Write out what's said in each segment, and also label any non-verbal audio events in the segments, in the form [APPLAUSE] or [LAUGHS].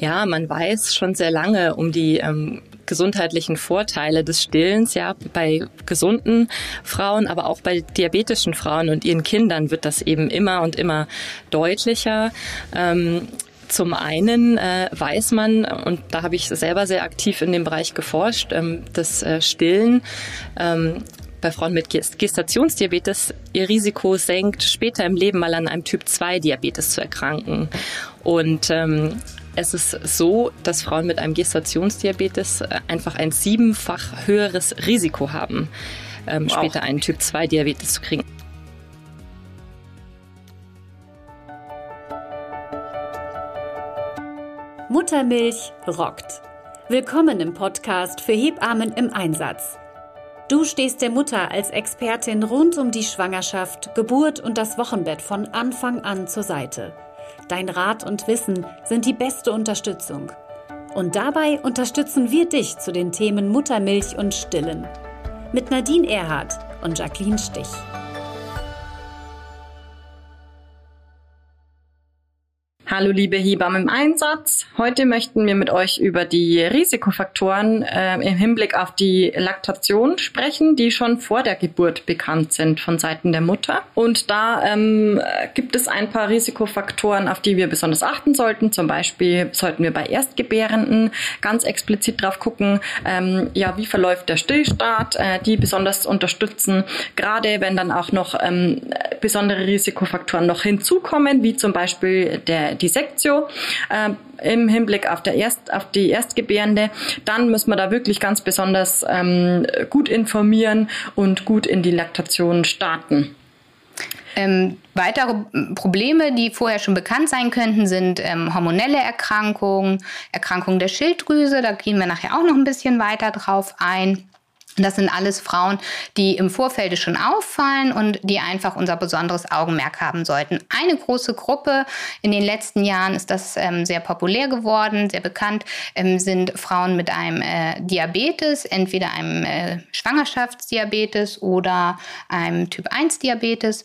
Ja, man weiß schon sehr lange um die ähm, gesundheitlichen Vorteile des Stillens. Ja, bei gesunden Frauen, aber auch bei diabetischen Frauen und ihren Kindern wird das eben immer und immer deutlicher. Ähm, zum einen äh, weiß man, und da habe ich selber sehr aktiv in dem Bereich geforscht, ähm, das äh, Stillen ähm, bei Frauen mit Gestationsdiabetes ihr Risiko senkt, später im Leben mal an einem Typ-2-Diabetes zu erkranken. Und ähm, es ist so, dass Frauen mit einem Gestationsdiabetes äh, einfach ein siebenfach höheres Risiko haben, ähm, wow. später einen Typ-2-Diabetes zu kriegen. Muttermilch rockt. Willkommen im Podcast für Hebammen im Einsatz. Du stehst der Mutter als Expertin rund um die Schwangerschaft, Geburt und das Wochenbett von Anfang an zur Seite. Dein Rat und Wissen sind die beste Unterstützung. Und dabei unterstützen wir dich zu den Themen Muttermilch und Stillen. Mit Nadine Erhardt und Jacqueline Stich. Hallo liebe Hebammen im Einsatz. Heute möchten wir mit euch über die Risikofaktoren äh, im Hinblick auf die Laktation sprechen, die schon vor der Geburt bekannt sind von Seiten der Mutter. Und da ähm, gibt es ein paar Risikofaktoren, auf die wir besonders achten sollten. Zum Beispiel sollten wir bei Erstgebärenden ganz explizit drauf gucken, ähm, ja, wie verläuft der Stillstart, äh, die besonders unterstützen, gerade wenn dann auch noch ähm, besondere Risikofaktoren noch hinzukommen, wie zum Beispiel der die Sektio äh, im Hinblick auf, der Erst, auf die Erstgebärende, dann müssen wir da wirklich ganz besonders ähm, gut informieren und gut in die Laktation starten. Ähm, weitere Probleme, die vorher schon bekannt sein könnten, sind ähm, hormonelle Erkrankungen, Erkrankungen der Schilddrüse. Da gehen wir nachher auch noch ein bisschen weiter drauf ein. Das sind alles Frauen, die im Vorfeld schon auffallen und die einfach unser besonderes Augenmerk haben sollten. Eine große Gruppe, in den letzten Jahren ist das ähm, sehr populär geworden, sehr bekannt, ähm, sind Frauen mit einem äh, Diabetes, entweder einem äh, Schwangerschaftsdiabetes oder einem Typ-1-Diabetes.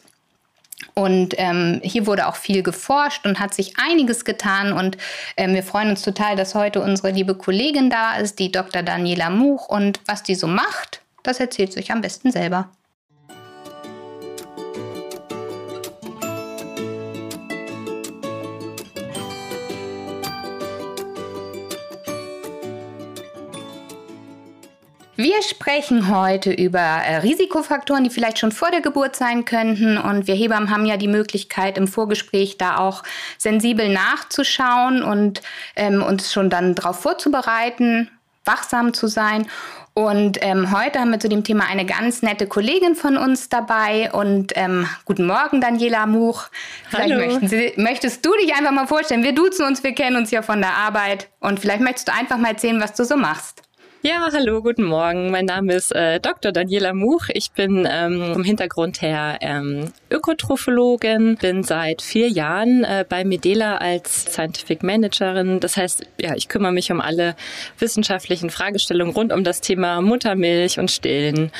Und ähm, hier wurde auch viel geforscht und hat sich einiges getan. Und ähm, wir freuen uns total, dass heute unsere liebe Kollegin da ist, die Dr. Daniela Much. Und was die so macht, das erzählt sich am besten selber. Wir sprechen heute über äh, Risikofaktoren, die vielleicht schon vor der Geburt sein könnten. Und wir Hebammen haben ja die Möglichkeit, im Vorgespräch da auch sensibel nachzuschauen und ähm, uns schon dann darauf vorzubereiten, wachsam zu sein. Und ähm, heute haben wir zu dem Thema eine ganz nette Kollegin von uns dabei. Und ähm, guten Morgen, Daniela Much. Vielleicht Hallo. Sie, möchtest du dich einfach mal vorstellen. Wir duzen uns, wir kennen uns ja von der Arbeit. Und vielleicht möchtest du einfach mal erzählen, was du so machst. Ja, hallo, guten Morgen. Mein Name ist äh, Dr. Daniela Much. Ich bin ähm, vom Hintergrund her ähm, Ökotrophologin, bin seit vier Jahren äh, bei Medela als Scientific Managerin. Das heißt, ja, ich kümmere mich um alle wissenschaftlichen Fragestellungen rund um das Thema Muttermilch und Stillen.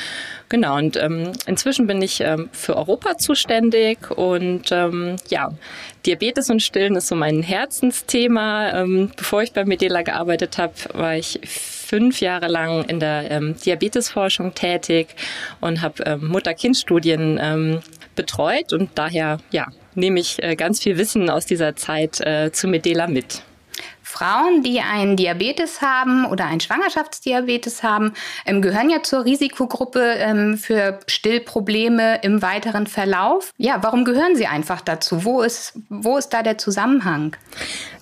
Genau, und ähm, inzwischen bin ich ähm, für Europa zuständig und ähm, ja, Diabetes und Stillen ist so mein Herzensthema. Ähm, bevor ich bei Medela gearbeitet habe, war ich fünf Jahre lang in der ähm, Diabetesforschung tätig und habe ähm, Mutter-Kind-Studien ähm, betreut und daher ja, nehme ich äh, ganz viel Wissen aus dieser Zeit äh, zu Medela mit. Frauen, die einen Diabetes haben oder einen Schwangerschaftsdiabetes haben, ähm, gehören ja zur Risikogruppe ähm, für Stillprobleme im weiteren Verlauf. Ja, warum gehören sie einfach dazu? Wo ist, wo ist da der Zusammenhang?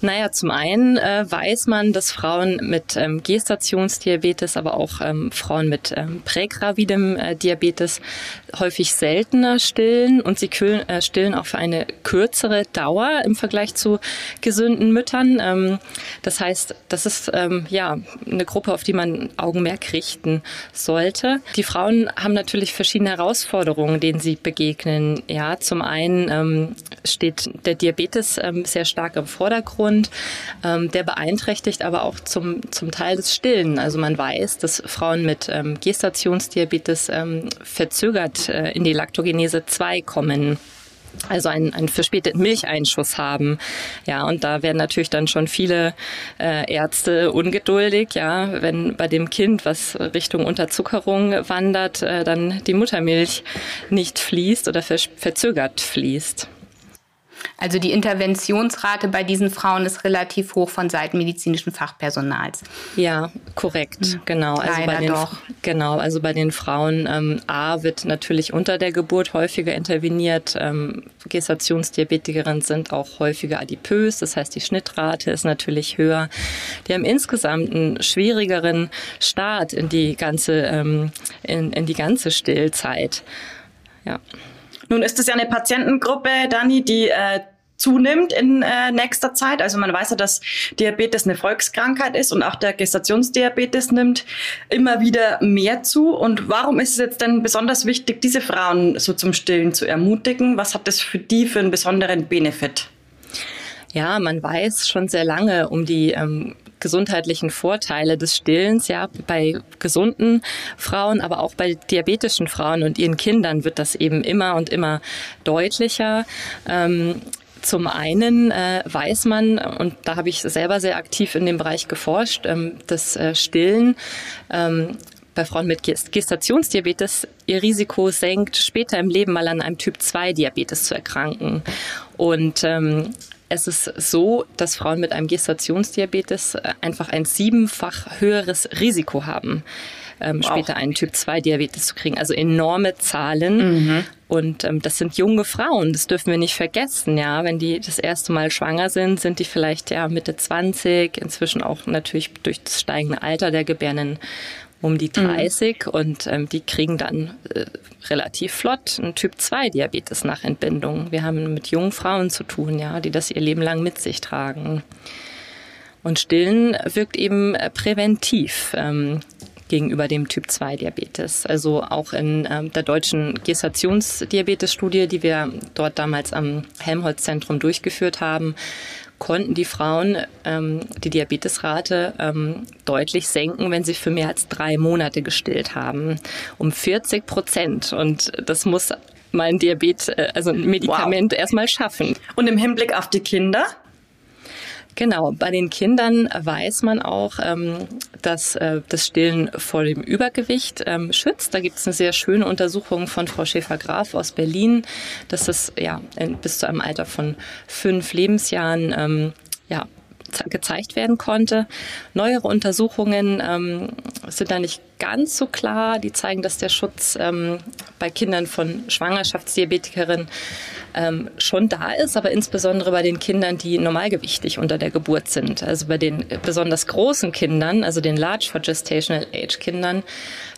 Naja, zum einen äh, weiß man, dass Frauen mit ähm, Gestationsdiabetes, aber auch ähm, Frauen mit ähm, prägravidem äh, Diabetes häufig seltener stillen und sie kühlen, äh, stillen auch für eine kürzere Dauer im Vergleich zu gesunden Müttern. Das heißt, das ist ähm, ja eine Gruppe, auf die man Augenmerk richten sollte. Die Frauen haben natürlich verschiedene Herausforderungen, denen sie begegnen. Ja, zum einen ähm, steht der Diabetes ähm, sehr stark im Vordergrund. Ähm, der beeinträchtigt aber auch zum, zum Teil das Stillen. Also man weiß, dass Frauen mit ähm, Gestationsdiabetes ähm, verzögert äh, in die Laktogenese 2 kommen. Also einen, einen verspäteten Milcheinschuss haben. Ja, und da werden natürlich dann schon viele äh, Ärzte ungeduldig, ja, wenn bei dem Kind, was Richtung Unterzuckerung wandert, äh, dann die Muttermilch nicht fließt oder verzögert fließt. Also die Interventionsrate bei diesen Frauen ist relativ hoch von Seiten medizinischen Fachpersonals. Ja, korrekt, hm. genau. Also Leider bei den, doch. Genau, also bei den Frauen ähm, A wird natürlich unter der Geburt häufiger interveniert. Ähm, Gestationsdiabetikerinnen sind auch häufiger adipös, das heißt die Schnittrate ist natürlich höher. Die haben insgesamt einen schwierigeren Start in die ganze ähm, in, in die ganze Stillzeit. Ja. Nun ist es ja eine Patientengruppe, Dani, die äh, zunimmt in äh, nächster Zeit. Also man weiß ja, dass Diabetes eine Volkskrankheit ist und auch der Gestationsdiabetes nimmt immer wieder mehr zu. Und warum ist es jetzt denn besonders wichtig, diese Frauen so zum Stillen zu ermutigen? Was hat das für die für einen besonderen Benefit? Ja, man weiß schon sehr lange um die ähm, gesundheitlichen Vorteile des Stillens. Ja, bei gesunden Frauen, aber auch bei diabetischen Frauen und ihren Kindern wird das eben immer und immer deutlicher. Ähm, zum einen äh, weiß man, und da habe ich selber sehr aktiv in dem Bereich geforscht, ähm, das äh, Stillen ähm, bei Frauen mit Gestationsdiabetes ihr Risiko senkt, später im Leben mal an einem Typ-2-Diabetes zu erkranken. Und ähm, es ist so, dass Frauen mit einem Gestationsdiabetes äh, einfach ein siebenfach höheres Risiko haben, ähm, später einen Typ-2-Diabetes zu kriegen. Also enorme Zahlen. Mhm. Und ähm, das sind junge Frauen, das dürfen wir nicht vergessen. Ja, wenn die das erste Mal schwanger sind, sind die vielleicht ja Mitte 20, inzwischen auch natürlich durch das steigende Alter der Gebärenden um die 30 mhm. und ähm, die kriegen dann äh, relativ flott einen Typ-2-Diabetes nach Entbindung. Wir haben mit jungen Frauen zu tun, ja, die das ihr Leben lang mit sich tragen. Und Stillen wirkt eben äh, präventiv. Ähm, gegenüber dem Typ-2-Diabetes. Also auch in ähm, der deutschen Gestationsdiabetes-Studie, die wir dort damals am Helmholtz-Zentrum durchgeführt haben, konnten die Frauen ähm, die Diabetesrate ähm, deutlich senken, wenn sie für mehr als drei Monate gestillt haben. Um 40 Prozent. Und das muss mein Diabetes, äh, also ein Medikament wow. erstmal schaffen. Und im Hinblick auf die Kinder? Genau, bei den Kindern weiß man auch, ähm, dass äh, das Stillen vor dem Übergewicht ähm, schützt. Da gibt es eine sehr schöne Untersuchung von Frau Schäfer-Graf aus Berlin, dass es ja bis zu einem Alter von fünf Lebensjahren ähm, ja, gezeigt werden konnte. Neuere Untersuchungen sind da nicht ganz so klar. Die zeigen, dass der Schutz ähm, bei Kindern von Schwangerschaftsdiabetikerinnen ähm, schon da ist, aber insbesondere bei den Kindern, die normalgewichtig unter der Geburt sind. Also bei den besonders großen Kindern, also den Large for Gestational Age Kindern,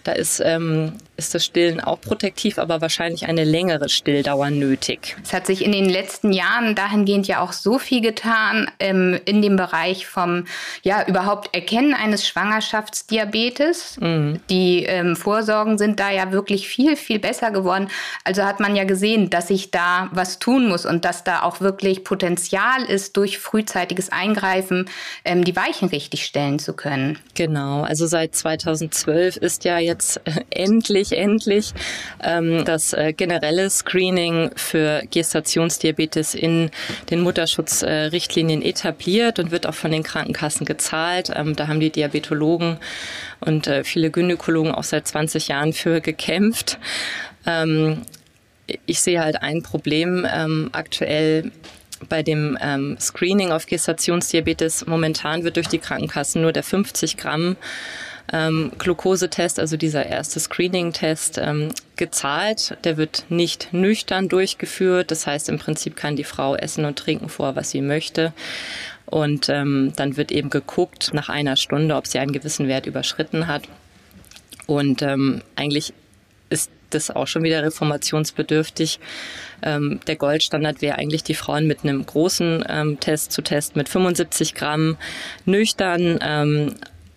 da ist, ähm, ist das Stillen auch protektiv, aber wahrscheinlich eine längere Stilldauer nötig. Es hat sich in den letzten Jahren dahingehend ja auch so viel getan ähm, in dem Bereich vom ja überhaupt Erkennen eines Schwangerschaftsdiabetes. Mhm. Die ähm, Vorsorgen sind da ja wirklich viel, viel besser geworden. Also hat man ja gesehen, dass sich da was tun muss und dass da auch wirklich Potenzial ist, durch frühzeitiges Eingreifen ähm, die Weichen richtig stellen zu können. Genau, also seit 2012 ist ja jetzt äh, endlich, endlich ähm, das äh, generelle Screening für Gestationsdiabetes in den Mutterschutzrichtlinien äh, etabliert und wird auch von den Krankenkassen gezahlt. Ähm, da haben die Diabetologen und äh, viele Gynäkologen auch seit 20 Jahren für gekämpft. Ähm, ich sehe halt ein Problem ähm, aktuell bei dem ähm, Screening auf Gestationsdiabetes. Momentan wird durch die Krankenkassen nur der 50 Gramm ähm, Glukosetest, also dieser erste Screening-Test, ähm, gezahlt. Der wird nicht nüchtern durchgeführt. Das heißt, im Prinzip kann die Frau essen und trinken vor, was sie möchte. Und ähm, dann wird eben geguckt nach einer Stunde, ob sie einen gewissen Wert überschritten hat. Und ähm, eigentlich ist das auch schon wieder reformationsbedürftig. Ähm, der Goldstandard wäre eigentlich die Frauen mit einem großen ähm, Test zu testen mit 75 Gramm nüchtern. Ähm,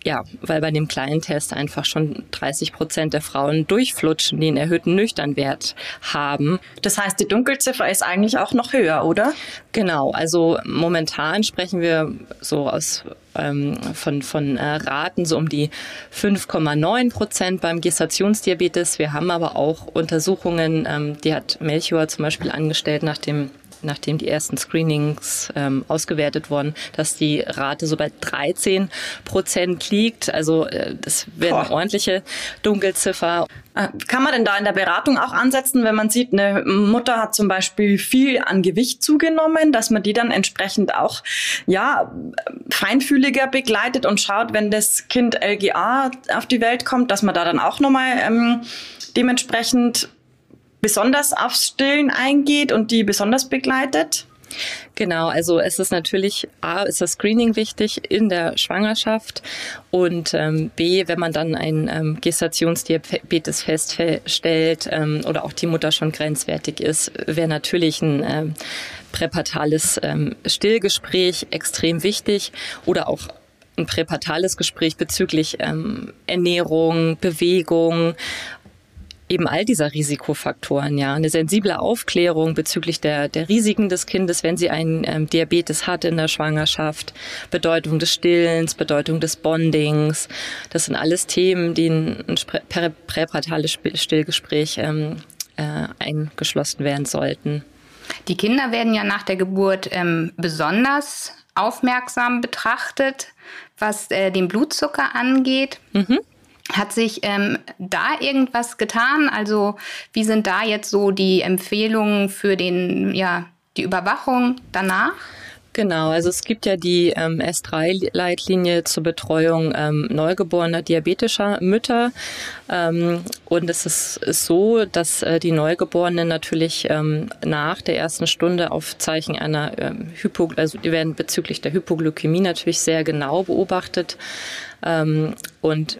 ja, weil bei dem kleinen Test einfach schon 30 Prozent der Frauen durchflutschen, die einen erhöhten Nüchternwert haben. Das heißt, die Dunkelziffer ist eigentlich auch noch höher, oder? Genau, also momentan sprechen wir so aus ähm, von, von äh, Raten so um die 5,9 Prozent beim Gestationsdiabetes. Wir haben aber auch Untersuchungen, ähm, die hat Melchior zum Beispiel angestellt nach dem nachdem die ersten Screenings ähm, ausgewertet wurden, dass die Rate so bei 13 Prozent liegt. Also äh, das wäre eine ordentliche Dunkelziffer. Äh, kann man denn da in der Beratung auch ansetzen, wenn man sieht, eine Mutter hat zum Beispiel viel an Gewicht zugenommen, dass man die dann entsprechend auch ja feinfühliger begleitet und schaut, wenn das Kind LGA auf die Welt kommt, dass man da dann auch nochmal ähm, dementsprechend besonders aufs Stillen eingeht und die besonders begleitet? Genau, also es ist natürlich A, ist das Screening wichtig in der Schwangerschaft und ähm, B, wenn man dann ein ähm, Gestationsdiabetes feststellt ähm, oder auch die Mutter schon grenzwertig ist, wäre natürlich ein ähm, präpatales ähm, Stillgespräch extrem wichtig oder auch ein präpatales Gespräch bezüglich ähm, Ernährung, Bewegung eben all dieser Risikofaktoren, ja. Eine sensible Aufklärung bezüglich der, der Risiken des Kindes, wenn sie einen ähm, Diabetes hat in der Schwangerschaft, Bedeutung des Stillens, Bedeutung des Bondings. Das sind alles Themen, die in ein prä präpratales Stillgespräch ähm, äh, eingeschlossen werden sollten. Die Kinder werden ja nach der Geburt ähm, besonders aufmerksam betrachtet, was äh, den Blutzucker angeht. Mhm. Hat sich ähm, da irgendwas getan? Also wie sind da jetzt so die Empfehlungen für den, ja, die Überwachung danach? Genau, also es gibt ja die ähm, S3-Leitlinie zur Betreuung ähm, neugeborener diabetischer Mütter. Ähm, und es ist, ist so, dass äh, die Neugeborenen natürlich ähm, nach der ersten Stunde auf Zeichen einer ähm, Hypo, also die werden bezüglich der Hypoglykämie natürlich sehr genau beobachtet. Ähm, und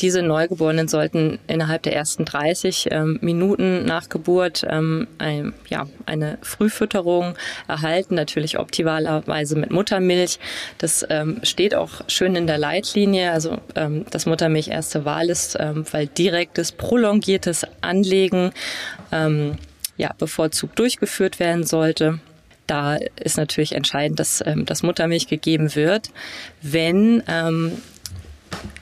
diese Neugeborenen sollten innerhalb der ersten 30 ähm, Minuten nach Geburt ähm, ein, ja, eine Frühfütterung erhalten, natürlich optimalerweise mit Muttermilch. Das ähm, steht auch schön in der Leitlinie, also ähm, dass Muttermilch erste Wahl ist, ähm, weil direktes, prolongiertes Anlegen ähm, ja, bevorzugt durchgeführt werden sollte da ist natürlich entscheidend, dass, ähm, dass Muttermilch gegeben wird. Wenn ähm,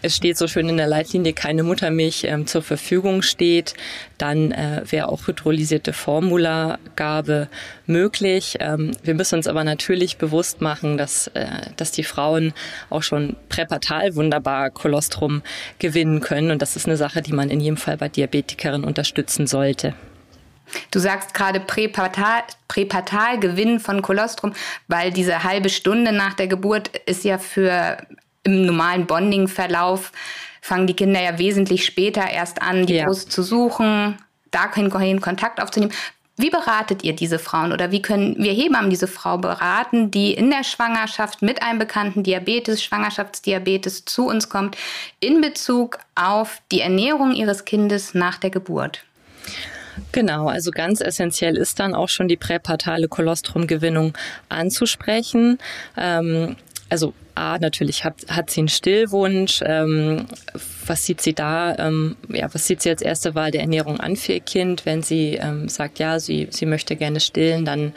es steht so schön in der Leitlinie, keine Muttermilch ähm, zur Verfügung steht, dann äh, wäre auch hydrolysierte Formulagabe möglich. Ähm, wir müssen uns aber natürlich bewusst machen, dass, äh, dass die Frauen auch schon präpatal wunderbar Kolostrum gewinnen können. Und das ist eine Sache, die man in jedem Fall bei Diabetikerinnen unterstützen sollte. Du sagst gerade präpatal, präpatal Gewinn von Kolostrum, weil diese halbe Stunde nach der Geburt ist ja für im normalen Bonding-Verlauf fangen die Kinder ja wesentlich später erst an, die ja. Brust zu suchen, da können Kontakt aufzunehmen. Wie beratet ihr diese Frauen oder wie können wir Hebammen diese Frau beraten, die in der Schwangerschaft mit einem bekannten Diabetes, Schwangerschaftsdiabetes zu uns kommt, in Bezug auf die Ernährung ihres Kindes nach der Geburt? Genau, also ganz essentiell ist dann auch schon die präpartale Kolostrumgewinnung anzusprechen. Ähm, also A, natürlich hat, hat sie einen Stillwunsch. Ähm, was sieht sie da? Ähm, ja, was sieht sie als erste Wahl der Ernährung an für ihr Kind? Wenn sie ähm, sagt, ja, sie, sie möchte gerne stillen, dann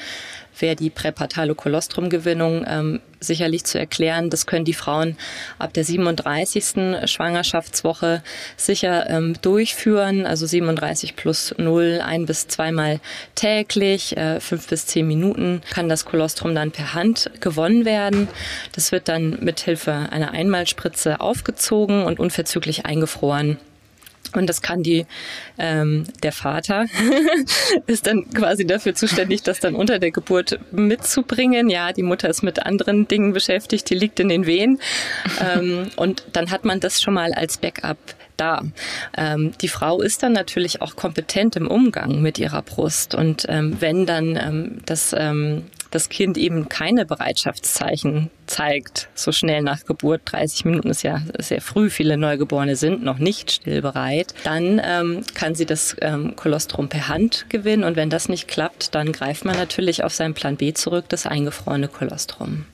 wäre die präpartale Kolostrumgewinnung ähm, sicherlich zu erklären. Das können die Frauen ab der 37. Schwangerschaftswoche sicher ähm, durchführen. Also 37 plus 0, ein bis zweimal täglich, äh, fünf bis zehn Minuten kann das Kolostrum dann per Hand gewonnen werden. Das wird dann mit Hilfe einer Einmalspritze aufgezogen und unverzüglich eingefroren. Und das kann die, ähm, der Vater [LAUGHS] ist dann quasi dafür zuständig, das dann unter der Geburt mitzubringen. Ja, die Mutter ist mit anderen Dingen beschäftigt, die liegt in den Wehen. Ähm, und dann hat man das schon mal als Backup da. Ähm, die Frau ist dann natürlich auch kompetent im Umgang mit ihrer Brust. Und ähm, wenn dann ähm, das ähm, das Kind eben keine Bereitschaftszeichen zeigt, so schnell nach Geburt, 30 Minuten ist ja sehr früh, viele Neugeborene sind noch nicht stillbereit, dann ähm, kann sie das ähm, Kolostrum per Hand gewinnen und wenn das nicht klappt, dann greift man natürlich auf seinen Plan B zurück, das eingefrorene Kolostrum.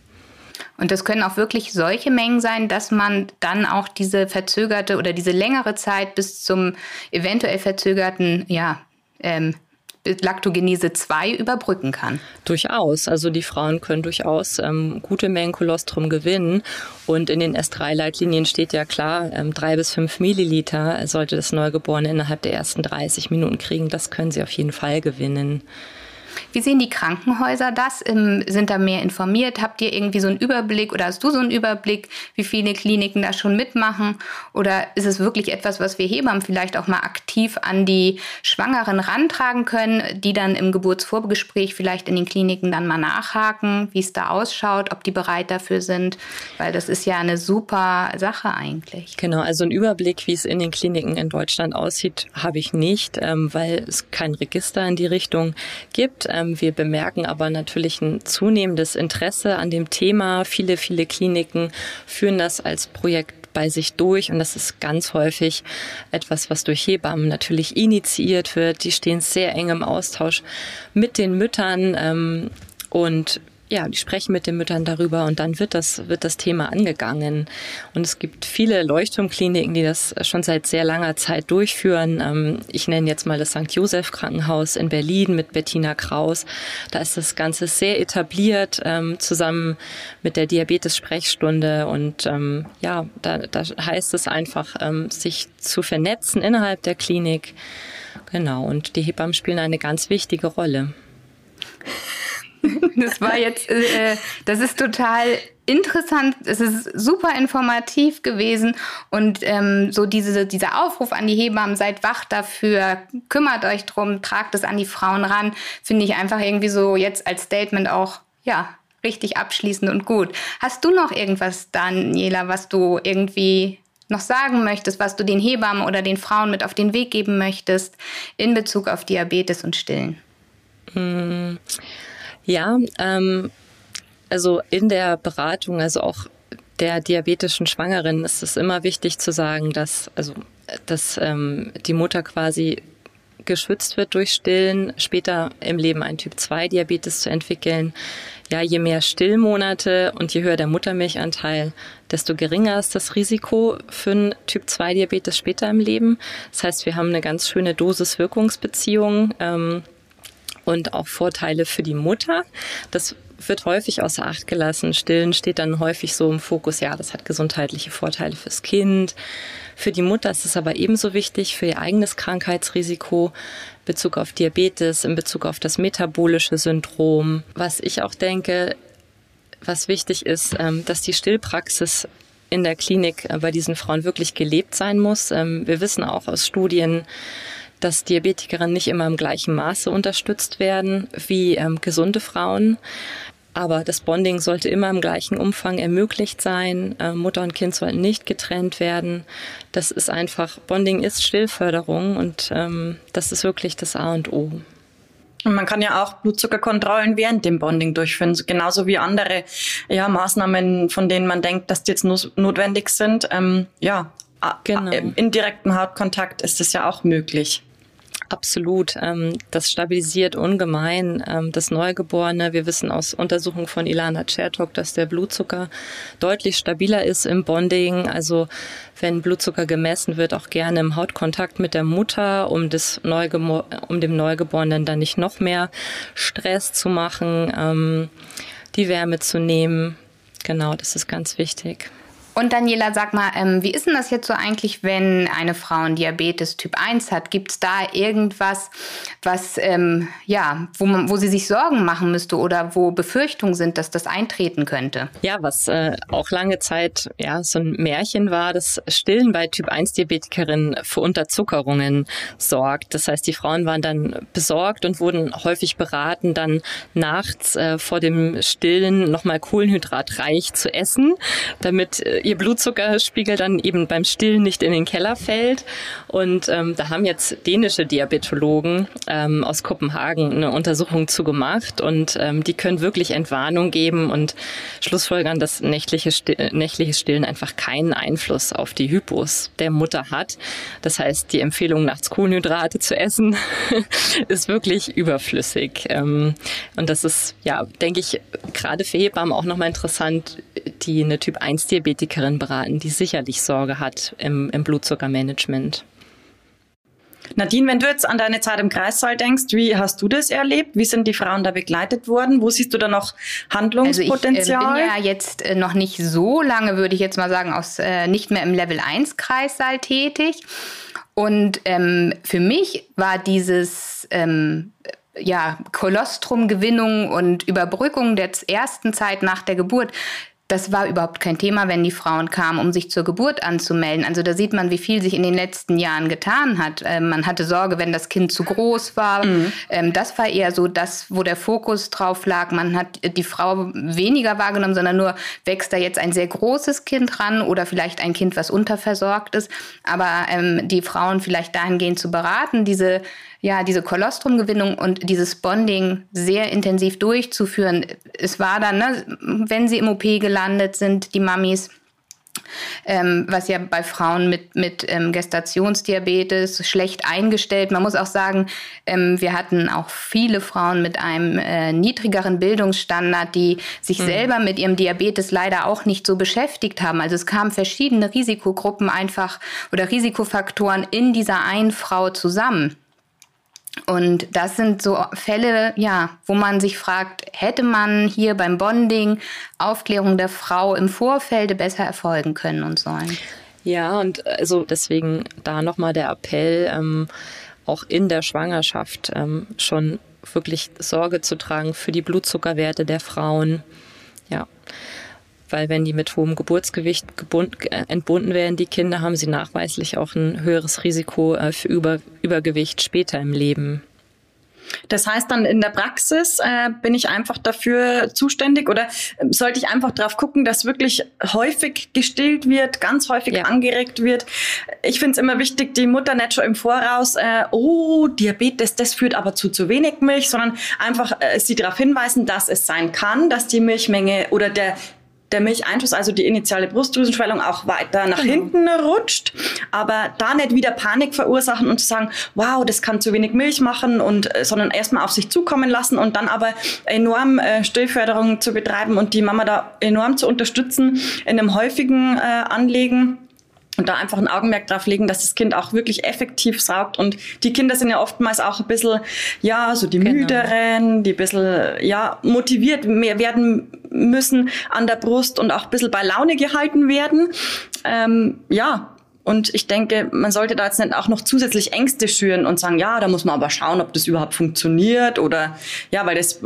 Und das können auch wirklich solche Mengen sein, dass man dann auch diese verzögerte oder diese längere Zeit bis zum eventuell verzögerten ja, ähm, Laktogenese 2 überbrücken kann. Durchaus. Also die Frauen können durchaus ähm, gute Mengen Kolostrum gewinnen. Und in den S3-Leitlinien steht ja klar, ähm, drei bis fünf Milliliter sollte das Neugeborene innerhalb der ersten 30 Minuten kriegen. Das können sie auf jeden Fall gewinnen. Wie sehen die Krankenhäuser das? Sind da mehr informiert? Habt ihr irgendwie so einen Überblick oder hast du so einen Überblick, wie viele Kliniken da schon mitmachen? Oder ist es wirklich etwas, was wir Hebammen vielleicht auch mal aktiv an die Schwangeren rantragen können, die dann im Geburtsvorgespräch vielleicht in den Kliniken dann mal nachhaken, wie es da ausschaut, ob die bereit dafür sind? Weil das ist ja eine super Sache eigentlich. Genau, also einen Überblick, wie es in den Kliniken in Deutschland aussieht, habe ich nicht, ähm, weil es kein Register in die Richtung gibt. Ähm, wir bemerken aber natürlich ein zunehmendes Interesse an dem Thema. Viele, viele Kliniken führen das als Projekt bei sich durch und das ist ganz häufig etwas, was durch Hebammen natürlich initiiert wird. Die stehen sehr eng im Austausch mit den Müttern ähm, und ja, die sprechen mit den Müttern darüber und dann wird das, wird das Thema angegangen. Und es gibt viele Leuchtturmkliniken, die das schon seit sehr langer Zeit durchführen. Ähm, ich nenne jetzt mal das St. Joseph Krankenhaus in Berlin mit Bettina Kraus. Da ist das Ganze sehr etabliert, ähm, zusammen mit der Diabetes-Sprechstunde. Und ähm, ja, da, da heißt es einfach, sich zu vernetzen innerhalb der Klinik. Genau, und die Hebammen spielen eine ganz wichtige Rolle. [LAUGHS] Das war jetzt, äh, das ist total interessant, es ist super informativ gewesen und ähm, so diese, dieser Aufruf an die Hebammen, seid wach dafür, kümmert euch drum, tragt es an die Frauen ran, finde ich einfach irgendwie so jetzt als Statement auch, ja, richtig abschließend und gut. Hast du noch irgendwas, Daniela, was du irgendwie noch sagen möchtest, was du den Hebammen oder den Frauen mit auf den Weg geben möchtest in Bezug auf Diabetes und Stillen? Hm. Ja, ähm, also in der Beratung, also auch der diabetischen Schwangeren ist es immer wichtig zu sagen, dass, also, dass ähm, die Mutter quasi geschützt wird durch Stillen, später im Leben einen Typ-2-Diabetes zu entwickeln. Ja, je mehr Stillmonate und je höher der Muttermilchanteil, desto geringer ist das Risiko für einen Typ-2-Diabetes später im Leben. Das heißt, wir haben eine ganz schöne Dosis-Wirkungsbeziehung. Ähm, und auch Vorteile für die Mutter. Das wird häufig außer Acht gelassen. Stillen steht dann häufig so im Fokus, ja, das hat gesundheitliche Vorteile fürs Kind. Für die Mutter ist es aber ebenso wichtig für ihr eigenes Krankheitsrisiko, in Bezug auf Diabetes, in Bezug auf das metabolische Syndrom. Was ich auch denke, was wichtig ist, ähm, dass die Stillpraxis in der Klinik äh, bei diesen Frauen wirklich gelebt sein muss. Ähm, wir wissen auch aus Studien, dass Diabetikerinnen nicht immer im gleichen Maße unterstützt werden wie ähm, gesunde Frauen. Aber das Bonding sollte immer im gleichen Umfang ermöglicht sein. Äh, Mutter und Kind sollten nicht getrennt werden. Das ist einfach, Bonding ist Stillförderung und ähm, das ist wirklich das A und O. Und man kann ja auch Blutzuckerkontrollen während dem Bonding durchführen, genauso wie andere ja, Maßnahmen, von denen man denkt, dass die jetzt notwendig sind. Ähm, ja, genau. im indirekten Hautkontakt ist es ja auch möglich. Absolut. Ähm, das stabilisiert ungemein ähm, das Neugeborene. Wir wissen aus Untersuchungen von Ilana Chertok, dass der Blutzucker deutlich stabiler ist im Bonding. Also wenn Blutzucker gemessen wird, auch gerne im Hautkontakt mit der Mutter, um, das Neugebo um dem Neugeborenen dann nicht noch mehr Stress zu machen, ähm, die Wärme zu nehmen. Genau, das ist ganz wichtig. Und Daniela, sag mal, ähm, wie ist denn das jetzt so eigentlich, wenn eine Frau einen Diabetes Typ 1 hat? Gibt es da irgendwas, was, ähm, ja, wo, man, wo sie sich Sorgen machen müsste oder wo Befürchtungen sind, dass das eintreten könnte? Ja, was äh, auch lange Zeit ja so ein Märchen war, dass Stillen bei Typ 1 Diabetikerinnen für Unterzuckerungen sorgt. Das heißt, die Frauen waren dann besorgt und wurden häufig beraten, dann nachts äh, vor dem Stillen nochmal kohlenhydratreich zu essen, damit äh, ihr Blutzuckerspiegel dann eben beim Stillen nicht in den Keller fällt. Und ähm, da haben jetzt dänische Diabetologen ähm, aus Kopenhagen eine Untersuchung zu gemacht und ähm, die können wirklich Entwarnung geben und schlussfolgern, dass nächtliche Still nächtliches Stillen einfach keinen Einfluss auf die Hypos der Mutter hat. Das heißt, die Empfehlung, nachts Kohlenhydrate zu essen, [LAUGHS] ist wirklich überflüssig. Ähm, und das ist, ja, denke ich, gerade für Hebammen auch nochmal interessant, die eine Typ-1-Diabetikerin beraten, die sicherlich Sorge hat im, im Blutzuckermanagement. Nadine, wenn du jetzt an deine Zeit im Kreissaal denkst, wie hast du das erlebt? Wie sind die Frauen da begleitet worden? Wo siehst du da noch Handlungspotenzial? Also ich äh, bin ja jetzt äh, noch nicht so lange, würde ich jetzt mal sagen, aus äh, nicht mehr im Level 1 Kreissaal tätig. Und ähm, für mich war dieses ähm, ja, Kolostrumgewinnung und Überbrückung der ersten Zeit nach der Geburt das war überhaupt kein Thema, wenn die Frauen kamen, um sich zur Geburt anzumelden. Also da sieht man, wie viel sich in den letzten Jahren getan hat. Ähm, man hatte Sorge, wenn das Kind zu groß war. Mhm. Ähm, das war eher so das, wo der Fokus drauf lag. Man hat die Frau weniger wahrgenommen, sondern nur, wächst da jetzt ein sehr großes Kind ran oder vielleicht ein Kind, was unterversorgt ist. Aber ähm, die Frauen vielleicht dahingehend zu beraten, diese ja, diese Kolostrumgewinnung und dieses Bonding sehr intensiv durchzuführen. Es war dann, ne, wenn sie im OP gelandet sind, die Mamis, ähm, was ja bei Frauen mit, mit ähm, Gestationsdiabetes schlecht eingestellt. Man muss auch sagen, ähm, wir hatten auch viele Frauen mit einem äh, niedrigeren Bildungsstandard, die sich mhm. selber mit ihrem Diabetes leider auch nicht so beschäftigt haben. Also es kamen verschiedene Risikogruppen einfach oder Risikofaktoren in dieser einen Frau zusammen. Und das sind so Fälle, ja, wo man sich fragt, hätte man hier beim Bonding Aufklärung der Frau im Vorfeld besser erfolgen können und sollen? Ja, und also deswegen da nochmal der Appell, ähm, auch in der Schwangerschaft ähm, schon wirklich Sorge zu tragen für die Blutzuckerwerte der Frauen. Ja weil wenn die mit hohem Geburtsgewicht äh, entbunden werden, die Kinder, haben sie nachweislich auch ein höheres Risiko äh, für Über Übergewicht später im Leben. Das heißt dann in der Praxis äh, bin ich einfach dafür zuständig oder äh, sollte ich einfach darauf gucken, dass wirklich häufig gestillt wird, ganz häufig ja. angeregt wird. Ich finde es immer wichtig, die Mutter nicht schon im Voraus, äh, oh, Diabetes, das führt aber zu zu wenig Milch, sondern einfach äh, sie darauf hinweisen, dass es sein kann, dass die Milchmenge oder der der Milcheinschuss, also die initiale Brustdrüsenschwellung, auch weiter nach genau. hinten rutscht. Aber da nicht wieder Panik verursachen und zu sagen, wow, das kann zu wenig Milch machen und äh, sondern erstmal auf sich zukommen lassen und dann aber enorm äh, Stillförderung zu betreiben und die Mama da enorm zu unterstützen in einem häufigen äh, Anlegen und da einfach ein Augenmerk drauf legen, dass das Kind auch wirklich effektiv saugt. Und die Kinder sind ja oftmals auch ein bisschen, ja, so die genau. müderen, die ein bisschen, ja, motiviert mehr werden müssen an der Brust und auch ein bisschen bei Laune gehalten werden. Ähm, ja, und ich denke, man sollte da jetzt nicht auch noch zusätzlich Ängste schüren und sagen, ja, da muss man aber schauen, ob das überhaupt funktioniert oder ja, weil das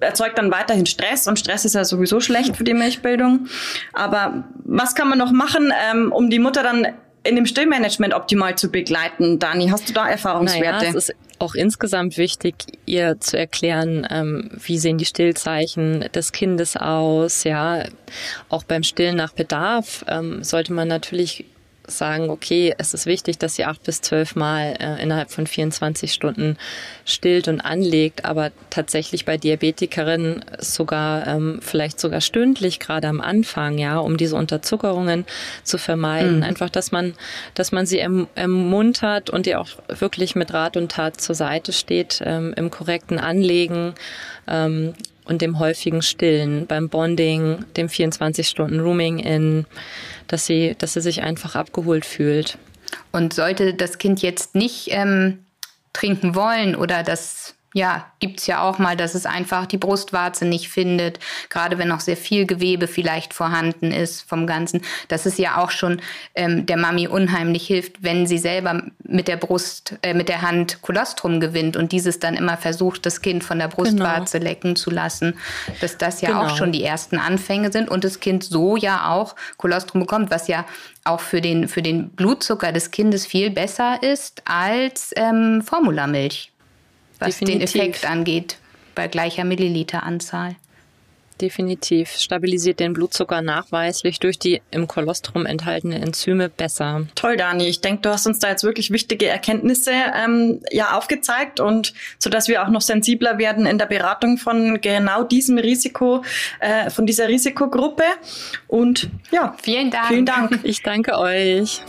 erzeugt dann weiterhin Stress und Stress ist ja sowieso schlecht für die Milchbildung. Aber was kann man noch machen, ähm, um die Mutter dann in dem Stillmanagement optimal zu begleiten? Dani, hast du da Erfahrungswerte? Naja, es ist auch insgesamt wichtig, ihr zu erklären, ähm, wie sehen die Stillzeichen des Kindes aus. Ja, auch beim Stillen nach Bedarf ähm, sollte man natürlich sagen, okay, es ist wichtig, dass sie acht bis zwölf Mal äh, innerhalb von 24 Stunden stillt und anlegt, aber tatsächlich bei Diabetikerinnen sogar ähm, vielleicht sogar stündlich gerade am Anfang, ja, um diese Unterzuckerungen zu vermeiden. Mhm. Einfach, dass man, dass man sie erm-, ermuntert und ihr auch wirklich mit Rat und Tat zur Seite steht ähm, im korrekten Anlegen. Ähm, und dem häufigen Stillen, beim Bonding, dem 24-Stunden-Rooming in, dass sie, dass sie sich einfach abgeholt fühlt. Und sollte das Kind jetzt nicht ähm, trinken wollen oder das ja, gibt's ja auch mal, dass es einfach die Brustwarze nicht findet, gerade wenn noch sehr viel Gewebe vielleicht vorhanden ist vom Ganzen, dass es ja auch schon ähm, der Mami unheimlich hilft, wenn sie selber mit der Brust, äh, mit der Hand Kolostrum gewinnt und dieses dann immer versucht, das Kind von der Brustwarze genau. lecken zu lassen, dass das ja genau. auch schon die ersten Anfänge sind und das Kind so ja auch Kolostrum bekommt, was ja auch für den, für den Blutzucker des Kindes viel besser ist als ähm, Formulamilch was Definitiv. den Effekt angeht bei gleicher Milliliteranzahl. Definitiv. Stabilisiert den Blutzucker nachweislich durch die im Kolostrum enthaltenen Enzyme besser. Toll, Dani. Ich denke, du hast uns da jetzt wirklich wichtige Erkenntnisse ähm, ja aufgezeigt und so dass wir auch noch sensibler werden in der Beratung von genau diesem Risiko, äh, von dieser Risikogruppe. Und ja, vielen Dank. Vielen Dank. Ich danke euch.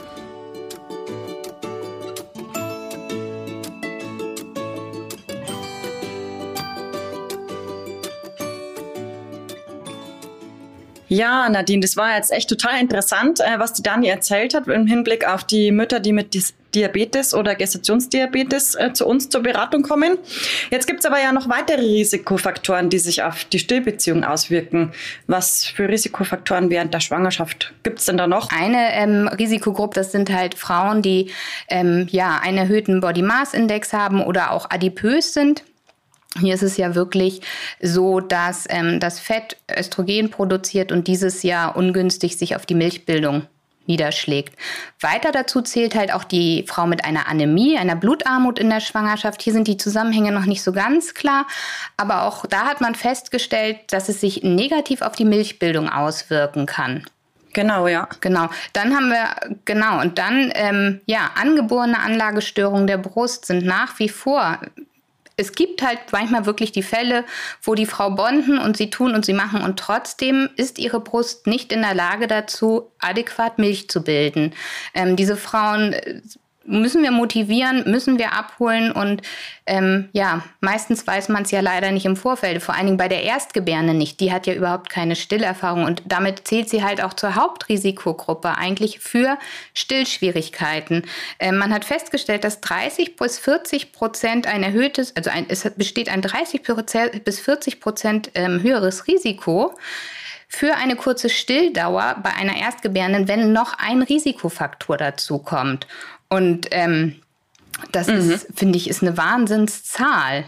Ja, Nadine, das war jetzt echt total interessant, äh, was die Dani erzählt hat im Hinblick auf die Mütter, die mit Diabetes oder Gestationsdiabetes äh, zu uns zur Beratung kommen. Jetzt gibt's aber ja noch weitere Risikofaktoren, die sich auf die Stillbeziehung auswirken. Was für Risikofaktoren während der Schwangerschaft gibt's denn da noch? Eine ähm, Risikogruppe, das sind halt Frauen, die ähm, ja einen erhöhten Body Mass Index haben oder auch adipös sind. Hier ist es ja wirklich so, dass ähm, das Fett Östrogen produziert und dieses ja ungünstig sich auf die Milchbildung niederschlägt. Weiter dazu zählt halt auch die Frau mit einer Anämie, einer Blutarmut in der Schwangerschaft. Hier sind die Zusammenhänge noch nicht so ganz klar, aber auch da hat man festgestellt, dass es sich negativ auf die Milchbildung auswirken kann. Genau, ja. Genau. Dann haben wir, genau, und dann, ähm, ja, angeborene Anlagestörungen der Brust sind nach wie vor es gibt halt manchmal wirklich die Fälle, wo die Frau bonden und sie tun und sie machen und trotzdem ist ihre Brust nicht in der Lage dazu, adäquat Milch zu bilden. Ähm, diese Frauen äh, müssen wir motivieren, müssen wir abholen und ähm, ja, meistens weiß man es ja leider nicht im Vorfeld, vor allen Dingen bei der Erstgebärende nicht. Die hat ja überhaupt keine Stillerfahrung und damit zählt sie halt auch zur Hauptrisikogruppe eigentlich für Stillschwierigkeiten. Ähm, man hat festgestellt, dass 30 bis 40 Prozent ein erhöhtes, also ein, es besteht ein 30 bis 40 Prozent ähm, höheres Risiko für eine kurze Stilldauer bei einer Erstgebärenden, wenn noch ein Risikofaktor dazu kommt. Und ähm, das mhm. ist, finde ich, ist eine Wahnsinnszahl.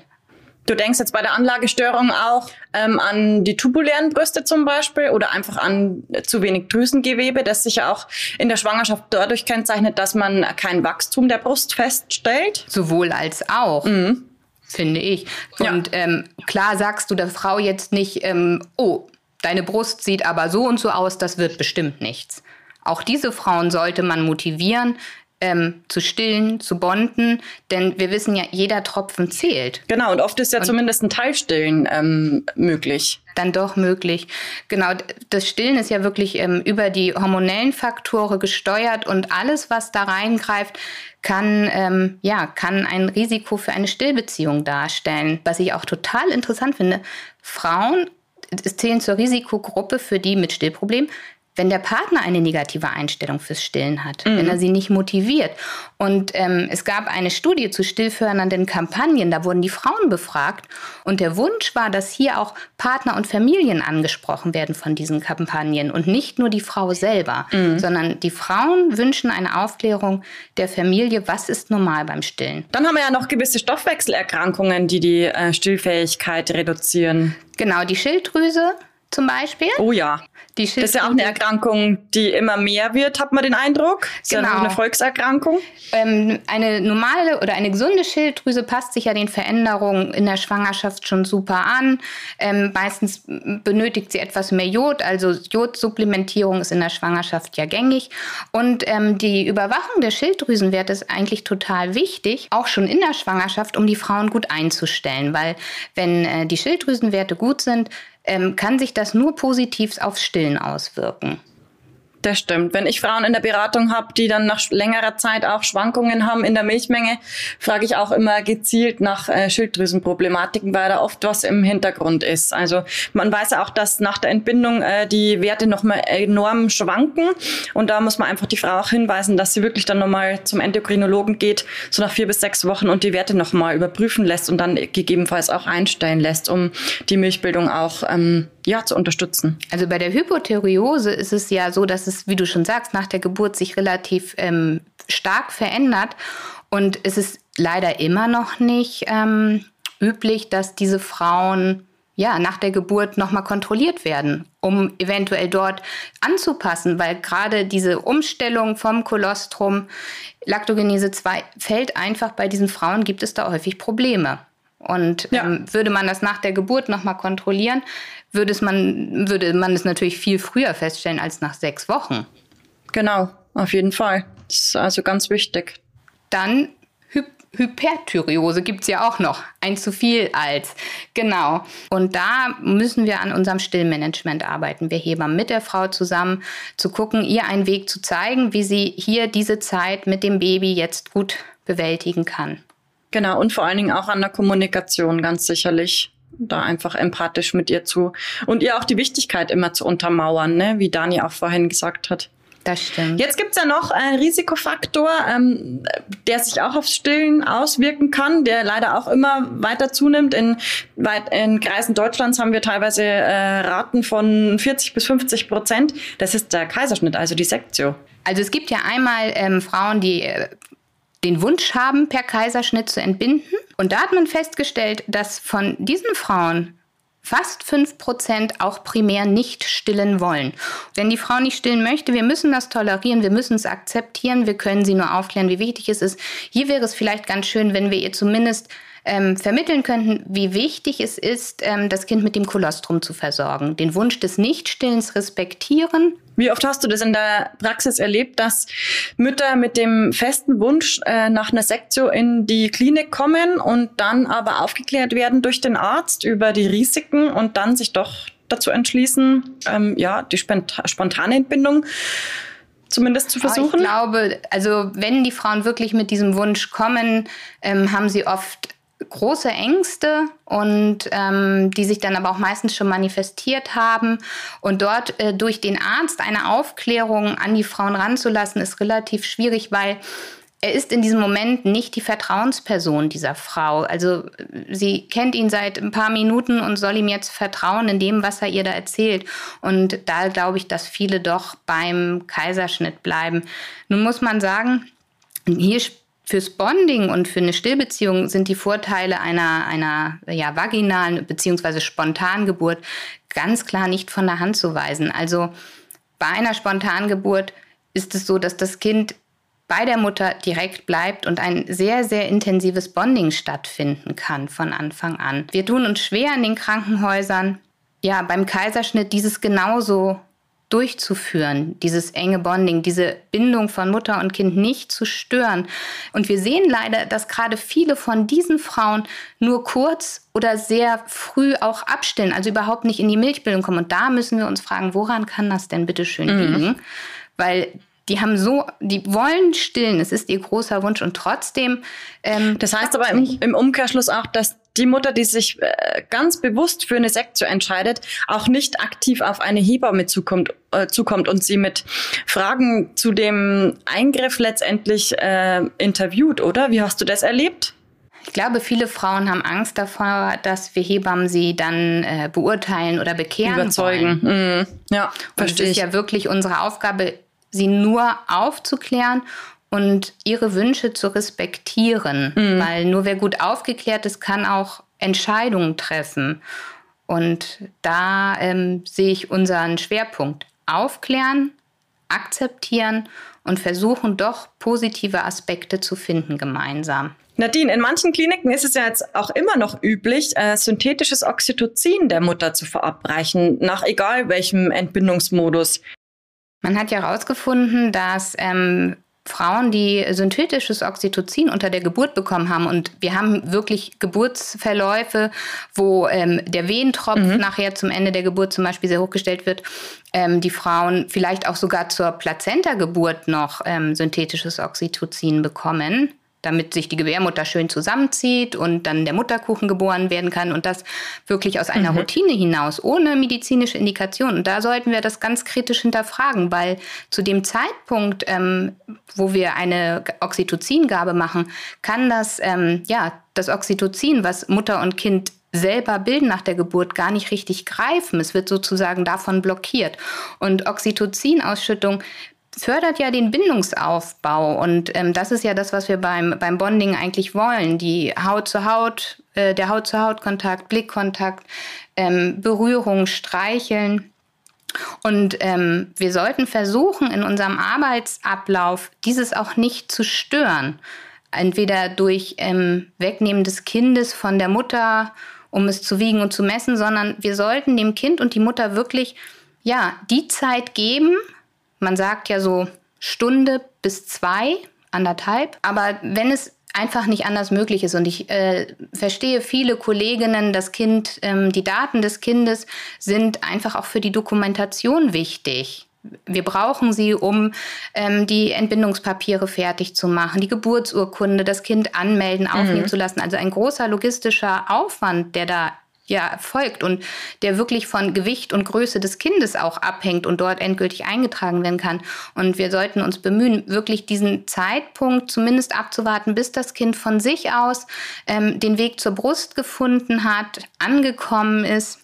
Du denkst jetzt bei der Anlagestörung auch ähm, an die tubulären Brüste zum Beispiel oder einfach an zu wenig Drüsengewebe, das sich ja auch in der Schwangerschaft dadurch kennzeichnet, dass man kein Wachstum der Brust feststellt. Sowohl als auch. Mhm. Finde ich. Und ja. ähm, klar sagst du der Frau jetzt nicht, ähm, oh, deine Brust sieht aber so und so aus, das wird bestimmt nichts. Auch diese Frauen sollte man motivieren, ähm, zu stillen, zu bonden, denn wir wissen ja, jeder Tropfen zählt. Genau, und oft ist ja und zumindest ein Teilstillen ähm, möglich. Dann doch möglich. Genau, das Stillen ist ja wirklich ähm, über die hormonellen Faktoren gesteuert und alles, was da reingreift, kann, ähm, ja, kann ein Risiko für eine Stillbeziehung darstellen. Was ich auch total interessant finde. Frauen zählen zur Risikogruppe für die mit Stillproblemen wenn der Partner eine negative Einstellung fürs Stillen hat, mhm. wenn er sie nicht motiviert. Und ähm, es gab eine Studie zu stillfördernden Kampagnen, da wurden die Frauen befragt und der Wunsch war, dass hier auch Partner und Familien angesprochen werden von diesen Kampagnen und nicht nur die Frau selber, mhm. sondern die Frauen wünschen eine Aufklärung der Familie, was ist normal beim Stillen. Dann haben wir ja noch gewisse Stoffwechselerkrankungen, die die äh, Stillfähigkeit reduzieren. Genau, die Schilddrüse zum Beispiel. Oh ja. Das ist ja auch eine Erkrankung, die immer mehr wird, hat man den Eindruck. Das genau. Ist ja eine Volkserkrankung. Ähm, eine normale oder eine gesunde Schilddrüse passt sich ja den Veränderungen in der Schwangerschaft schon super an. Ähm, meistens benötigt sie etwas mehr Jod, also Jodsupplementierung ist in der Schwangerschaft ja gängig. Und ähm, die Überwachung der Schilddrüsenwerte ist eigentlich total wichtig, auch schon in der Schwangerschaft, um die Frauen gut einzustellen. Weil wenn äh, die Schilddrüsenwerte gut sind, ähm, kann sich das nur positiv aufs Stillen auswirken. Das stimmt. Wenn ich Frauen in der Beratung habe, die dann nach längerer Zeit auch Schwankungen haben in der Milchmenge, frage ich auch immer gezielt nach äh, Schilddrüsenproblematiken, weil da oft was im Hintergrund ist. Also man weiß ja auch, dass nach der Entbindung äh, die Werte nochmal enorm schwanken und da muss man einfach die Frau auch hinweisen, dass sie wirklich dann nochmal zum Endokrinologen geht, so nach vier bis sechs Wochen und die Werte nochmal überprüfen lässt und dann gegebenenfalls auch einstellen lässt, um die Milchbildung auch ähm, ja, zu unterstützen. Also bei der Hypothyreose ist es ja so, dass es, wie du schon sagst, nach der Geburt sich relativ ähm, stark verändert. Und es ist leider immer noch nicht ähm, üblich, dass diese Frauen ja, nach der Geburt nochmal kontrolliert werden, um eventuell dort anzupassen, weil gerade diese Umstellung vom Kolostrum, Lactogenese 2, fällt einfach bei diesen Frauen, gibt es da häufig Probleme. Und ja. ähm, würde man das nach der Geburt nochmal kontrollieren, würde, es man, würde man es natürlich viel früher feststellen als nach sechs Wochen. Genau, auf jeden Fall. Das ist also ganz wichtig. Dann Hy Hyperthyreose gibt es ja auch noch. Ein zu viel als. Genau. Und da müssen wir an unserem Stillmanagement arbeiten. Wir heben mit der Frau zusammen, zu gucken, ihr einen Weg zu zeigen, wie sie hier diese Zeit mit dem Baby jetzt gut bewältigen kann. Genau, und vor allen Dingen auch an der Kommunikation, ganz sicherlich. da einfach empathisch mit ihr zu und ihr auch die Wichtigkeit immer zu untermauern, ne? wie Dani auch vorhin gesagt hat. Das stimmt. Jetzt gibt's ja noch einen Risikofaktor, ähm, der sich auch aufs Stillen auswirken kann, der leider auch immer weiter zunimmt. In, weit, in Kreisen Deutschlands haben wir teilweise äh, Raten von 40 bis 50 Prozent. Das ist der Kaiserschnitt, also die Sektio. Also es gibt ja einmal ähm, Frauen, die äh, den Wunsch haben, per Kaiserschnitt zu entbinden. Und da hat man festgestellt, dass von diesen Frauen fast 5% auch primär nicht stillen wollen. Wenn die Frau nicht stillen möchte, wir müssen das tolerieren, wir müssen es akzeptieren, wir können sie nur aufklären, wie wichtig es ist. Hier wäre es vielleicht ganz schön, wenn wir ihr zumindest ähm, vermitteln könnten, wie wichtig es ist, ähm, das Kind mit dem Kolostrum zu versorgen. Den Wunsch des Nichtstillens respektieren. Wie oft hast du das in der Praxis erlebt, dass Mütter mit dem festen Wunsch äh, nach einer Sektio in die Klinik kommen und dann aber aufgeklärt werden durch den Arzt über die Risiken und dann sich doch dazu entschließen, ähm, ja, die spontane Entbindung zumindest zu versuchen? Ich glaube, also wenn die Frauen wirklich mit diesem Wunsch kommen, ähm, haben sie oft große Ängste und ähm, die sich dann aber auch meistens schon manifestiert haben. Und dort äh, durch den Arzt eine Aufklärung an die Frauen ranzulassen, ist relativ schwierig, weil er ist in diesem Moment nicht die Vertrauensperson dieser Frau. Also sie kennt ihn seit ein paar Minuten und soll ihm jetzt vertrauen in dem, was er ihr da erzählt. Und da glaube ich, dass viele doch beim Kaiserschnitt bleiben. Nun muss man sagen, hier Fürs Bonding und für eine Stillbeziehung sind die Vorteile einer, einer ja, vaginalen bzw. Spontangeburt ganz klar nicht von der Hand zu weisen. Also bei einer Spontangeburt ist es so, dass das Kind bei der Mutter direkt bleibt und ein sehr, sehr intensives Bonding stattfinden kann von Anfang an. Wir tun uns schwer in den Krankenhäusern, ja, beim Kaiserschnitt dieses genauso durchzuführen, dieses enge Bonding, diese Bindung von Mutter und Kind nicht zu stören. Und wir sehen leider, dass gerade viele von diesen Frauen nur kurz oder sehr früh auch abstillen, also überhaupt nicht in die Milchbildung kommen. Und da müssen wir uns fragen, woran kann das denn bitte schön mhm. liegen? Weil die haben so, die wollen stillen, es ist ihr großer Wunsch und trotzdem. Ähm, das heißt aber im, im, Umkehrschluss auch, dass die Mutter, die sich äh, ganz bewusst für eine Sektio entscheidet, auch nicht aktiv auf eine Hebamme zukommt, äh, zukommt und sie mit Fragen zu dem Eingriff letztendlich äh, interviewt, oder? Wie hast du das erlebt? Ich glaube, viele Frauen haben Angst davor, dass wir Hebammen sie dann äh, beurteilen oder bekehren Überzeugen. Wollen. Mhm. Ja, verstehe. Es ist ja wirklich unsere Aufgabe, sie nur aufzuklären und ihre Wünsche zu respektieren, mhm. weil nur wer gut aufgeklärt ist, kann auch Entscheidungen treffen. Und da ähm, sehe ich unseren Schwerpunkt. Aufklären, akzeptieren und versuchen doch positive Aspekte zu finden gemeinsam. Nadine, in manchen Kliniken ist es ja jetzt auch immer noch üblich, äh, synthetisches Oxytocin der Mutter zu verabreichen, nach egal welchem Entbindungsmodus. Man hat ja herausgefunden, dass ähm, Frauen, die synthetisches Oxytocin unter der Geburt bekommen haben. Und wir haben wirklich Geburtsverläufe, wo ähm, der Wehentropf mhm. nachher zum Ende der Geburt zum Beispiel sehr hochgestellt wird. Ähm, die Frauen vielleicht auch sogar zur Plazenta-Geburt noch ähm, synthetisches Oxytocin bekommen damit sich die Gebärmutter schön zusammenzieht und dann der Mutterkuchen geboren werden kann und das wirklich aus einer mhm. Routine hinaus, ohne medizinische Indikation. Und da sollten wir das ganz kritisch hinterfragen, weil zu dem Zeitpunkt, ähm, wo wir eine Oxytocingabe machen, kann das, ähm, ja, das Oxytocin, was Mutter und Kind selber bilden nach der Geburt gar nicht richtig greifen. Es wird sozusagen davon blockiert. Und Oxytocinausschüttung fördert ja den Bindungsaufbau und ähm, das ist ja das, was wir beim, beim Bonding eigentlich wollen. Die Haut zu Haut, äh, der Haut zu Haut Kontakt, Blickkontakt, ähm, Berührung, Streicheln. Und ähm, wir sollten versuchen, in unserem Arbeitsablauf dieses auch nicht zu stören. Entweder durch ähm, Wegnehmen des Kindes von der Mutter, um es zu wiegen und zu messen, sondern wir sollten dem Kind und die Mutter wirklich ja, die Zeit geben, man sagt ja so Stunde bis zwei, anderthalb. Aber wenn es einfach nicht anders möglich ist. Und ich äh, verstehe viele Kolleginnen, das Kind, ähm, die Daten des Kindes sind einfach auch für die Dokumentation wichtig. Wir brauchen sie, um ähm, die Entbindungspapiere fertig zu machen, die Geburtsurkunde, das Kind anmelden, aufnehmen mhm. zu lassen. Also ein großer logistischer Aufwand, der da ja folgt und der wirklich von Gewicht und Größe des Kindes auch abhängt und dort endgültig eingetragen werden kann. Und wir sollten uns bemühen, wirklich diesen Zeitpunkt zumindest abzuwarten, bis das Kind von sich aus ähm, den Weg zur Brust gefunden hat, angekommen ist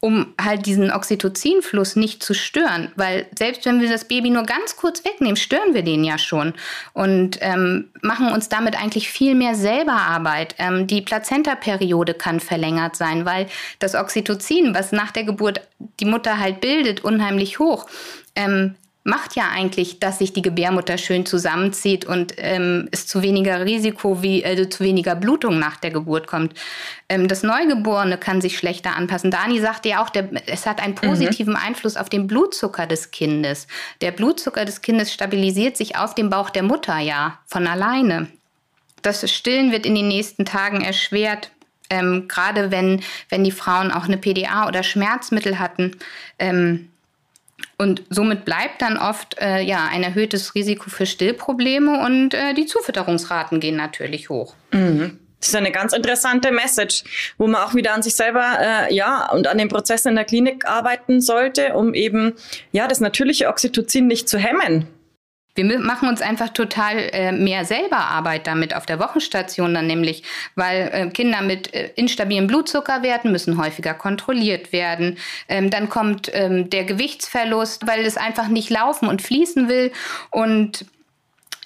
um halt diesen Oxytocinfluss nicht zu stören. Weil selbst wenn wir das Baby nur ganz kurz wegnehmen, stören wir den ja schon und ähm, machen uns damit eigentlich viel mehr selber Arbeit. Ähm, die Plazentaperiode kann verlängert sein, weil das Oxytocin, was nach der Geburt die Mutter halt bildet, unheimlich hoch. Ähm, macht ja eigentlich, dass sich die Gebärmutter schön zusammenzieht und ähm, es zu weniger Risiko wie äh, zu weniger Blutung nach der Geburt kommt. Ähm, das Neugeborene kann sich schlechter anpassen. Dani sagte ja auch, der, es hat einen mhm. positiven mhm. Einfluss auf den Blutzucker des Kindes. Der Blutzucker des Kindes stabilisiert sich auf dem Bauch der Mutter ja von alleine. Das Stillen wird in den nächsten Tagen erschwert. Ähm, gerade wenn, wenn die Frauen auch eine PDA oder Schmerzmittel hatten. Ähm, und somit bleibt dann oft äh, ja, ein erhöhtes Risiko für Stillprobleme und äh, die Zufütterungsraten gehen natürlich hoch. Mhm. Das ist eine ganz interessante Message, wo man auch wieder an sich selber äh, ja und an den Prozessen in der Klinik arbeiten sollte, um eben ja das natürliche Oxytocin nicht zu hemmen. Wir machen uns einfach total äh, mehr selber Arbeit damit auf der Wochenstation dann nämlich, weil äh, Kinder mit äh, instabilen Blutzuckerwerten müssen häufiger kontrolliert werden. Ähm, dann kommt ähm, der Gewichtsverlust, weil es einfach nicht laufen und fließen will und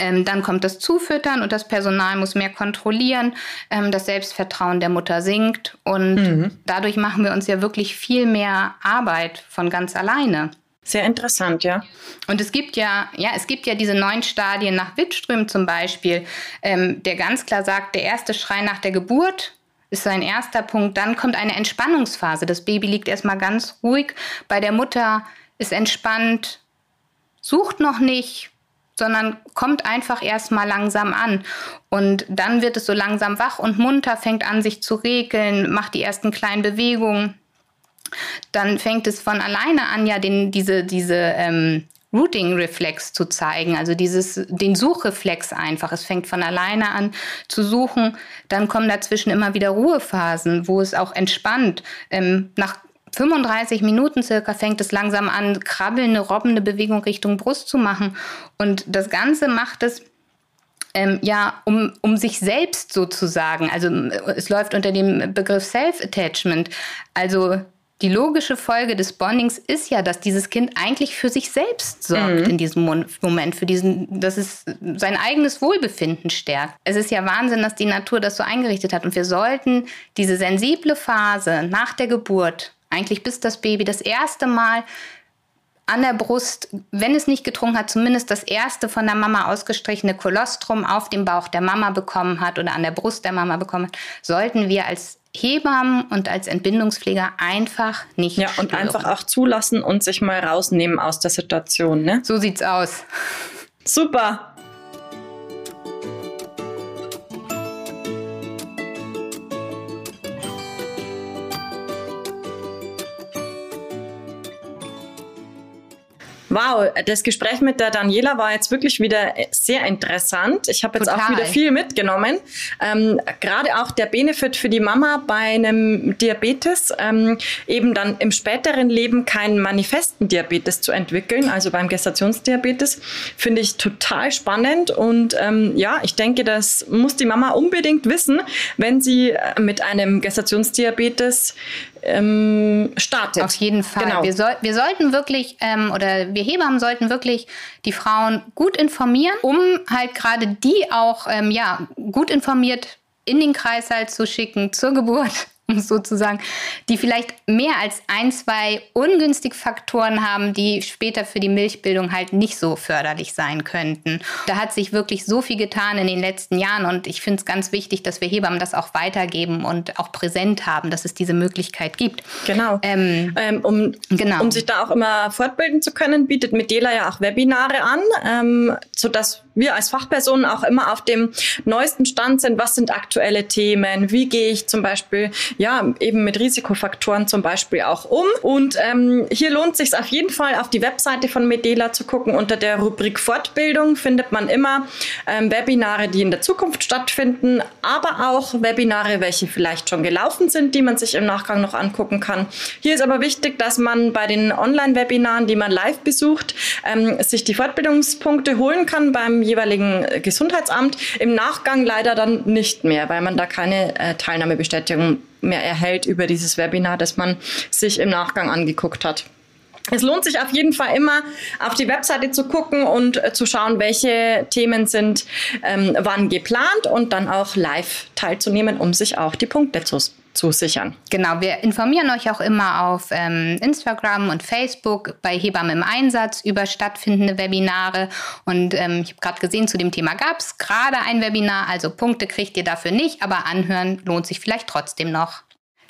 ähm, dann kommt das Zufüttern und das Personal muss mehr kontrollieren. Ähm, das Selbstvertrauen der Mutter sinkt und mhm. dadurch machen wir uns ja wirklich viel mehr Arbeit von ganz alleine. Sehr interessant, ja. Und es gibt ja, ja, es gibt ja diese neun Stadien nach Wittström zum Beispiel, ähm, der ganz klar sagt, der erste Schrei nach der Geburt ist sein erster Punkt. Dann kommt eine Entspannungsphase. Das Baby liegt erstmal ganz ruhig. Bei der Mutter ist entspannt, sucht noch nicht, sondern kommt einfach erstmal langsam an. Und dann wird es so langsam wach und munter, fängt an, sich zu regeln, macht die ersten kleinen Bewegungen dann fängt es von alleine an, ja, den, diese, diese ähm, Routing-Reflex zu zeigen, also dieses, den Suchreflex einfach. Es fängt von alleine an zu suchen. Dann kommen dazwischen immer wieder Ruhephasen, wo es auch entspannt. Ähm, nach 35 Minuten circa fängt es langsam an, krabbelnde, robbende Bewegung Richtung Brust zu machen. Und das Ganze macht es ähm, ja, um, um sich selbst sozusagen. Also es läuft unter dem Begriff Self-Attachment. Also die logische Folge des Bondings ist ja, dass dieses Kind eigentlich für sich selbst sorgt mhm. in diesem Moment, für diesen, dass es sein eigenes Wohlbefinden stärkt. Es ist ja Wahnsinn, dass die Natur das so eingerichtet hat und wir sollten diese sensible Phase nach der Geburt, eigentlich bis das Baby das erste Mal an der Brust, wenn es nicht getrunken hat, zumindest das erste von der Mama ausgestrichene Kolostrum auf dem Bauch der Mama bekommen hat oder an der Brust der Mama bekommen hat, sollten wir als Hebammen und als Entbindungspfleger einfach nicht Ja, und stören. einfach auch zulassen und sich mal rausnehmen aus der Situation, ne? So sieht's aus. Super. Wow, das Gespräch mit der Daniela war jetzt wirklich wieder sehr interessant. Ich habe jetzt Total. auch wieder viel mitgenommen. Ähm, Gerade auch der Benefit für die Mama bei einem Diabetes, ähm, eben dann im späteren Leben keinen manifesten Diabetes zu entwickeln, also beim Gestationsdiabetes, finde ich total spannend. Und ähm, ja, ich denke, das muss die Mama unbedingt wissen, wenn sie äh, mit einem Gestationsdiabetes ähm, startet. Auf jeden Fall. Genau. Wir, soll, wir sollten wirklich, ähm, oder wir Hebammen sollten wirklich die Frauen gut informieren, um halt gerade die auch ähm, ja, gut informiert in den Kreißsaal zu schicken zur Geburt [LAUGHS] sozusagen, die vielleicht mehr als ein, zwei ungünstige Faktoren haben, die später für die Milchbildung halt nicht so förderlich sein könnten. Da hat sich wirklich so viel getan in den letzten Jahren und ich finde es ganz wichtig, dass wir Hebammen das auch weitergeben und auch präsent haben, dass es diese Möglichkeit gibt. Genau. Ähm, ähm, um, genau. um sich da auch immer fortbilden zu können, bietet Medela ja auch Webinare an, ähm, sodass wir als Fachpersonen auch immer auf dem neuesten Stand sind. Was sind aktuelle Themen? Wie gehe ich zum Beispiel, ja, eben mit Risikofaktoren zum Beispiel auch um? Und ähm, hier lohnt sich auf jeden Fall auf die Webseite von Medela zu gucken. Unter der Rubrik Fortbildung findet man immer ähm, Webinare, die in der Zukunft stattfinden, aber auch Webinare, welche vielleicht schon gelaufen sind, die man sich im Nachgang noch angucken kann. Hier ist aber wichtig, dass man bei den Online-Webinaren, die man live besucht, ähm, sich die Fortbildungspunkte holen kann beim jeweiligen Gesundheitsamt. Im Nachgang leider dann nicht mehr, weil man da keine äh, Teilnahmebestätigung mehr erhält über dieses Webinar, das man sich im Nachgang angeguckt hat. Es lohnt sich auf jeden Fall immer, auf die Webseite zu gucken und äh, zu schauen, welche Themen sind ähm, wann geplant und dann auch live teilzunehmen, um sich auch die Punkte zu zu sichern. Genau, wir informieren euch auch immer auf ähm, Instagram und Facebook bei Hebammen im Einsatz über stattfindende Webinare. Und ähm, ich habe gerade gesehen, zu dem Thema gab es gerade ein Webinar, also Punkte kriegt ihr dafür nicht, aber anhören lohnt sich vielleicht trotzdem noch.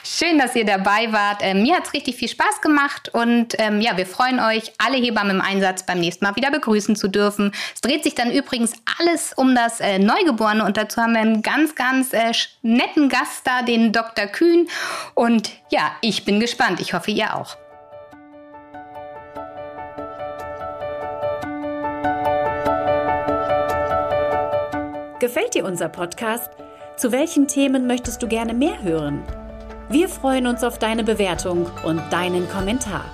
Schön, dass ihr dabei wart. Ähm, mir hat es richtig viel Spaß gemacht und ähm, ja, wir freuen euch, alle Hebammen im Einsatz beim nächsten Mal wieder begrüßen zu dürfen. Es dreht sich dann übrigens alles um das äh, Neugeborene und dazu haben wir einen ganz, ganz äh, netten Gast da, den Dr. Kühn. Und ja, ich bin gespannt. Ich hoffe, ihr auch. Gefällt dir unser Podcast? Zu welchen Themen möchtest du gerne mehr hören? Wir freuen uns auf deine Bewertung und deinen Kommentar.